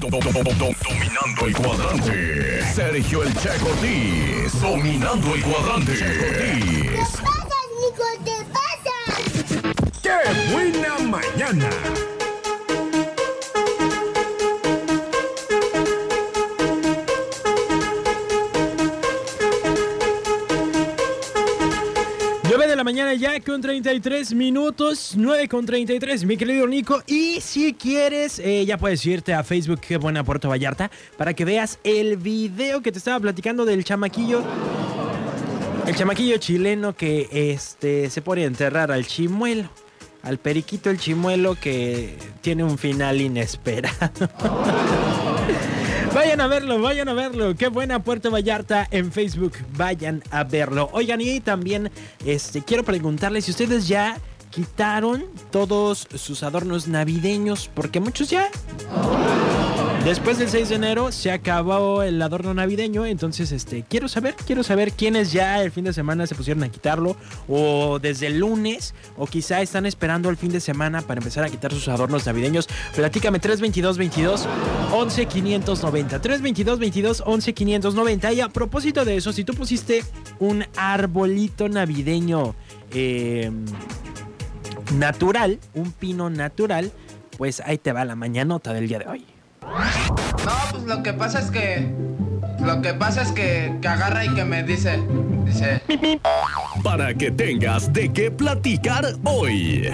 Dominando el cuadrante. Sergio el Che Cortés. Dominando el cuadrante. Che Cortés. ¿Qué pasa, Nico? ¿Qué pasa? ¡Qué buena mañana! De la mañana ya con 33 minutos, 9 con 33, mi querido Nico. Y si quieres, eh, ya puedes irte a Facebook, qué buena Puerto Vallarta, para que veas el video que te estaba platicando del chamaquillo. El chamaquillo chileno que este, se pone enterrar al chimuelo. Al periquito el chimuelo que tiene un final inesperado. Vayan a verlo, vayan a verlo. Qué buena Puerto Vallarta en Facebook. Vayan a verlo. Oigan, y también este, quiero preguntarles si ustedes ya quitaron todos sus adornos navideños, porque muchos ya. Después del 6 de enero se acabó el adorno navideño, entonces este quiero saber, quiero saber quiénes ya el fin de semana se pusieron a quitarlo o desde el lunes o quizá están esperando el fin de semana para empezar a quitar sus adornos navideños. Platícame 322 22 11 590. 322 22 11 590 y a propósito de eso, si tú pusiste un arbolito navideño eh, natural, un pino natural, pues ahí te va la mañanota del día de hoy. No, pues lo que pasa es que. Lo que pasa es que, que agarra y que me dice. Dice. Para que tengas de qué platicar hoy.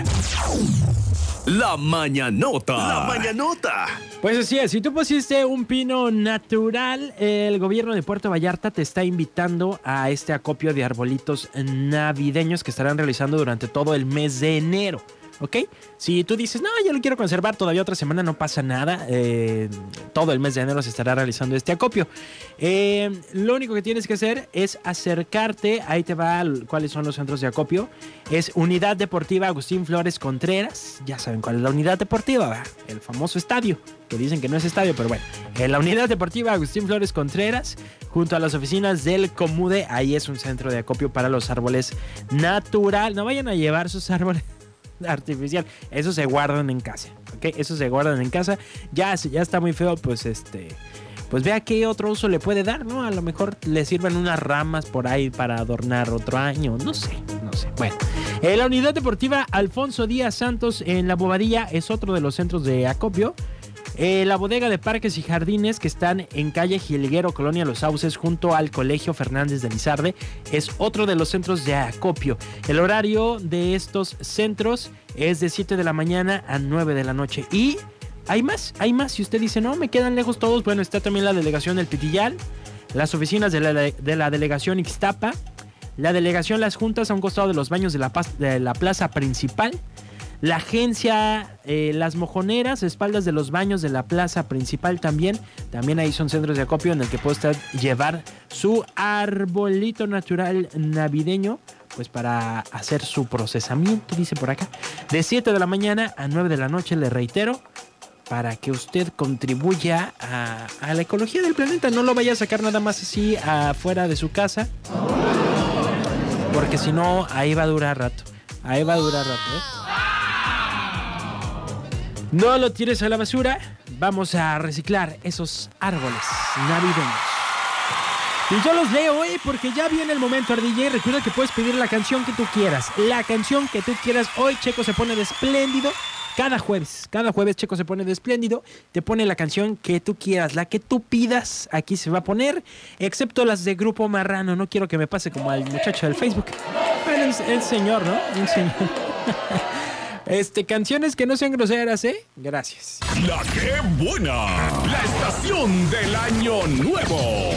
La mañanota. La mañanota. Pues así es, si tú pusiste un pino natural, el gobierno de Puerto Vallarta te está invitando a este acopio de arbolitos navideños que estarán realizando durante todo el mes de enero. ¿Ok? Si tú dices, no, yo lo quiero conservar todavía otra semana, no pasa nada. eh, todo el mes de enero se estará realizando este acopio. Eh, lo único que tienes que hacer es acercarte. Ahí te va cuáles son los centros de acopio. Es Unidad Deportiva Agustín Flores Contreras. Ya saben cuál es la unidad deportiva, ¿va? el famoso estadio. Que dicen que no es estadio, pero bueno. En la Unidad Deportiva Agustín Flores Contreras, junto a las oficinas del Comude, ahí es un centro de acopio para los árboles natural. No vayan a llevar sus árboles artificial. Eso se guardan en casa, ¿ok? Eso se guardan en casa. Ya, si ya está muy feo, pues este... Pues vea qué otro uso le puede dar, ¿no? A lo mejor le sirven unas ramas por ahí para adornar otro año. No sé, no sé. Bueno, eh, la unidad deportiva Alfonso Díaz Santos en la Bobadilla es otro de los centros de acopio. Eh, la bodega de parques y jardines que están en calle Gilguero, Colonia Los Sauces, junto al Colegio Fernández de Lizarde, es otro de los centros de acopio. El horario de estos centros es de 7 de la mañana a 9 de la noche. Y hay más, hay más. Si usted dice, no, me quedan lejos todos, bueno, está también la delegación del Pitillal, las oficinas de la, de la delegación Ixtapa, la delegación Las Juntas a un costado de los baños de la plaza principal. La agencia eh, Las Mojoneras, espaldas de los baños de la plaza principal también. También ahí son centros de acopio en el que puede usted llevar su arbolito natural navideño. Pues para hacer su procesamiento, dice por acá. De 7 de la mañana a 9 de la noche, le reitero. Para que usted contribuya a, a la ecología del planeta. No lo vaya a sacar nada más así afuera de su casa. Porque si no, ahí va a durar rato. Ahí va a durar rato, ¿eh? No lo tires a la basura. Vamos a reciclar esos árboles navideños. Y yo los leo hoy porque ya viene el momento, Ardilla. Recuerda que puedes pedir la canción que tú quieras. La canción que tú quieras. Hoy Checo se pone de espléndido. Cada jueves, cada jueves Checo se pone de espléndido. Te pone la canción que tú quieras. La que tú pidas, aquí se va a poner. Excepto las de Grupo Marrano. No quiero que me pase como al muchacho del Facebook. El, el señor, ¿no? El señor. Este, canciones que no sean groseras, ¿eh? Gracias. La que buena. La estación del año nuevo.